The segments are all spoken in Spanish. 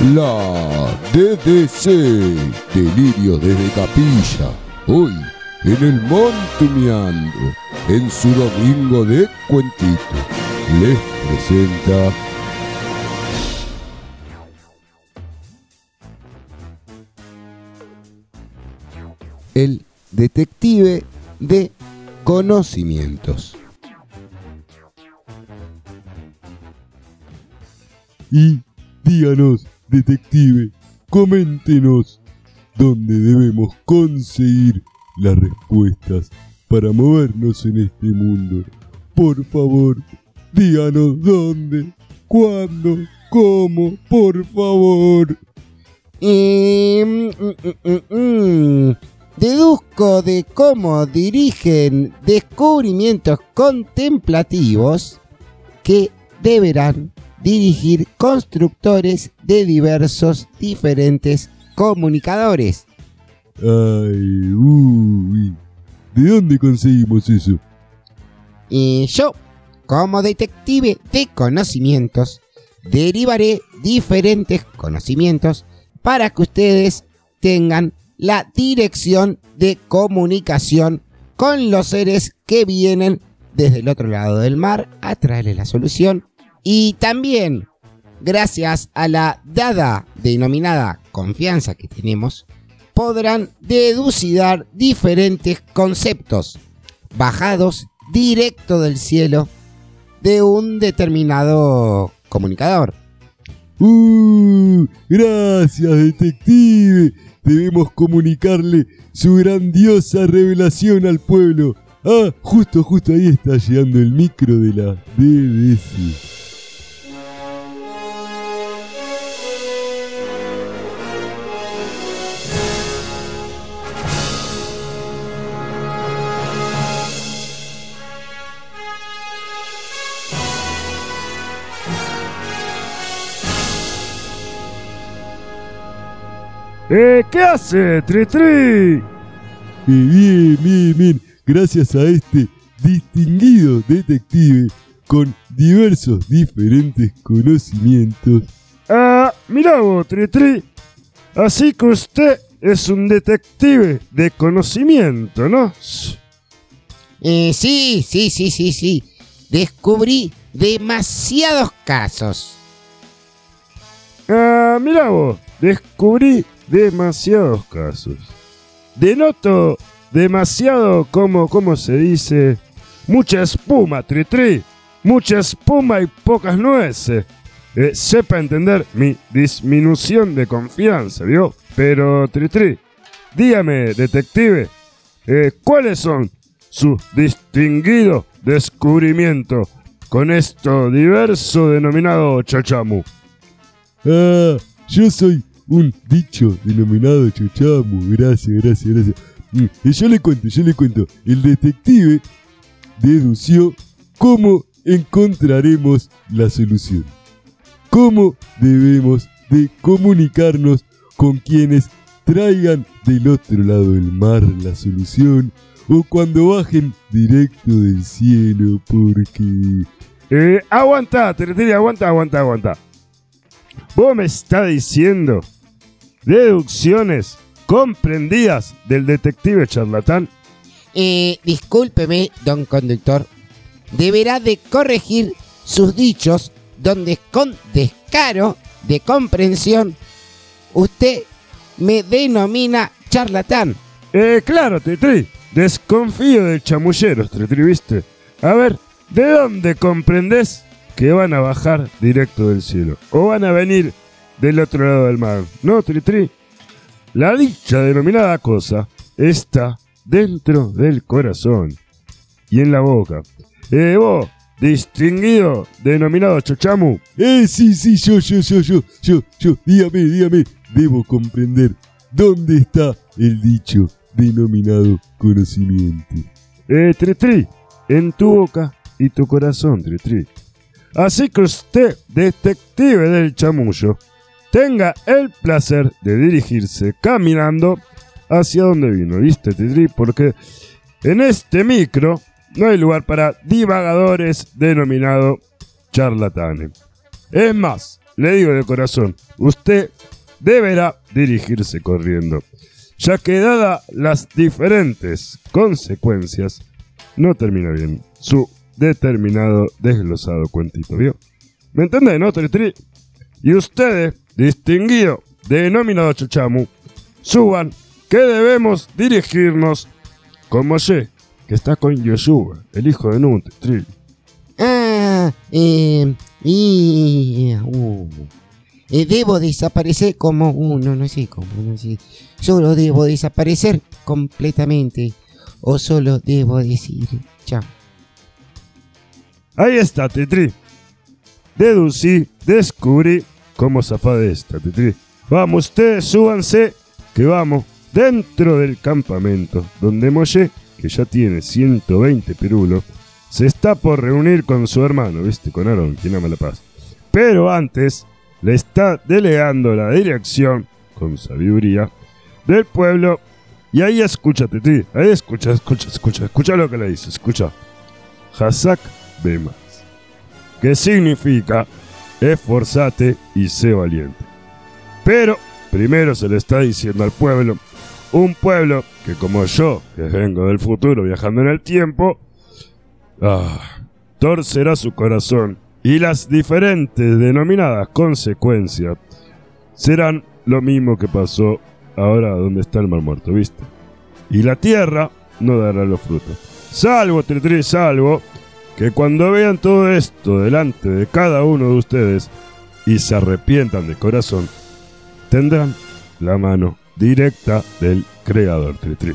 La DDC, Delirio desde Capilla, hoy en el Montumiando, en su domingo de cuentito, les presenta el detective de conocimientos. Y díganos, detective, coméntenos dónde debemos conseguir las respuestas para movernos en este mundo. Por favor, díganos dónde, cuándo, cómo, por favor. Mm, Deduzco de cómo dirigen descubrimientos contemplativos que deberán dirigir constructores de diversos diferentes comunicadores. Ay, uy. ¿De dónde conseguimos eso? Y yo, como detective de conocimientos, derivaré diferentes conocimientos para que ustedes tengan la dirección de comunicación con los seres que vienen desde el otro lado del mar a traerles la solución. Y también, gracias a la dada denominada confianza que tenemos, podrán deducidar diferentes conceptos bajados directo del cielo de un determinado comunicador. ¡Uh! Gracias, detective. Debemos comunicarle su grandiosa revelación al pueblo. Ah, justo, justo ahí está llegando el micro de la DDC. Eh, ¿Qué hace, Tri Tri? bien, bien, bien. Gracias a este distinguido detective con diversos diferentes conocimientos. Ah, mira vos, Tri Tri. Así que usted es un detective de conocimiento, ¿no? Eh, sí, sí, sí, sí, sí. Descubrí demasiados casos. Ah, mira vos, descubrí demasiados casos. Denoto demasiado, como, como se dice, mucha espuma, tri, tri. Mucha espuma y pocas nueces. Eh, sepa entender mi disminución de confianza, ¿vio? Pero, tri, tri, dígame, detective, eh, ¿cuáles son sus distinguidos descubrimientos con esto diverso denominado chachamu? Ah, yo soy un dicho denominado chochamu. Gracias, gracias, gracias. Mm, y yo le cuento, yo le cuento. El detective dedució cómo encontraremos la solución. Cómo debemos de comunicarnos con quienes traigan del otro lado del mar la solución o cuando bajen directo del cielo porque... Eh, aguanta, Tereteria, aguanta, aguanta, aguanta. Vos me estás diciendo deducciones comprendidas del detective charlatán. Eh, discúlpeme, don conductor. Deberá de corregir sus dichos donde con descaro de comprensión usted me denomina charlatán. Eh, claro, Tetri. Desconfío del chamullero, Tetri, ¿viste? A ver, ¿de dónde comprendes que van a bajar directo del cielo? ¿O van a venir del otro lado del mar. No, Tri Tri. La dicha denominada cosa está dentro del corazón y en la boca. Eh, vos, distinguido, denominado Chochamu. Eh, sí, sí, yo, yo, yo, yo, yo, yo, dígame, dígame. Debo comprender dónde está el dicho denominado conocimiento. Eh, Tri Tri, en tu boca y tu corazón, Tri Tri. Así que usted, detective del chamullo, tenga el placer de dirigirse caminando hacia donde vino, ¿viste, Titri? Porque en este micro no hay lugar para divagadores denominados charlatanes. Es más, le digo de corazón, usted deberá dirigirse corriendo, ya que dada las diferentes consecuencias, no termina bien su determinado desglosado cuentito, ¿vio? ¿Me entiende, no, Tritri? Y ustedes, distinguido, denominado Chachamu, suban que debemos dirigirnos con Moshe, que está con Yoshua, el hijo de Nun, Tritri. Ah, eh, y, uh, eh, debo desaparecer como uno, no sé cómo, no sé. Solo debo desaparecer completamente o solo debo decir chao. Ahí está, Titri. Deducí, descubrí cómo zafar de esta, Titri. Vamos, ustedes súbanse, que vamos dentro del campamento, donde Moshe, que ya tiene 120 perulos, se está por reunir con su hermano, ¿viste? Con Aaron, quien ama la paz. Pero antes, le está delegando la dirección, con sabiduría, del pueblo. Y ahí escucha, Titri, ahí escucha, escucha, escucha, escucha lo que le dice, escucha. Hazak Bemas. Que significa esforzate y sé valiente. Pero primero se le está diciendo al pueblo, un pueblo que como yo, que vengo del futuro viajando en el tiempo, ah, torcerá su corazón y las diferentes denominadas consecuencias serán lo mismo que pasó ahora donde está el mar muerto, ¿viste? Y la tierra no dará los frutos. Salvo, Tritri, salvo, que cuando vean todo esto delante de cada uno de ustedes y se arrepientan de corazón, tendrán la mano directa del Creador Tritri.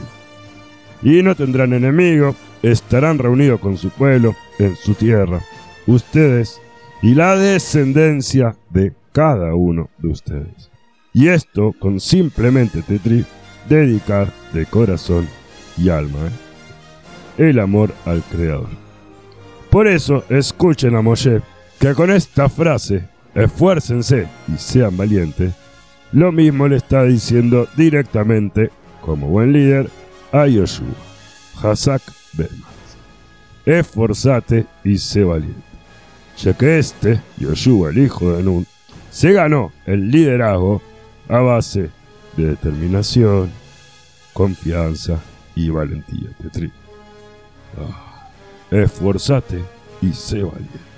Y no tendrán enemigo, estarán reunidos con su pueblo en su tierra, ustedes y la descendencia de cada uno de ustedes. Y esto con simplemente Tritri dedicar de corazón y alma ¿eh? el amor al Creador. Por eso escuchen a Moshe que con esta frase, esfuércense y sean valientes, lo mismo le está diciendo directamente, como buen líder, a Yoshua, Hazak Bemas. Esforzate y sé valiente. Ya que este, Yoshua, el hijo de Nun, se ganó el liderazgo a base de determinación, confianza y valentía. Ah, esforzate y sé valiente.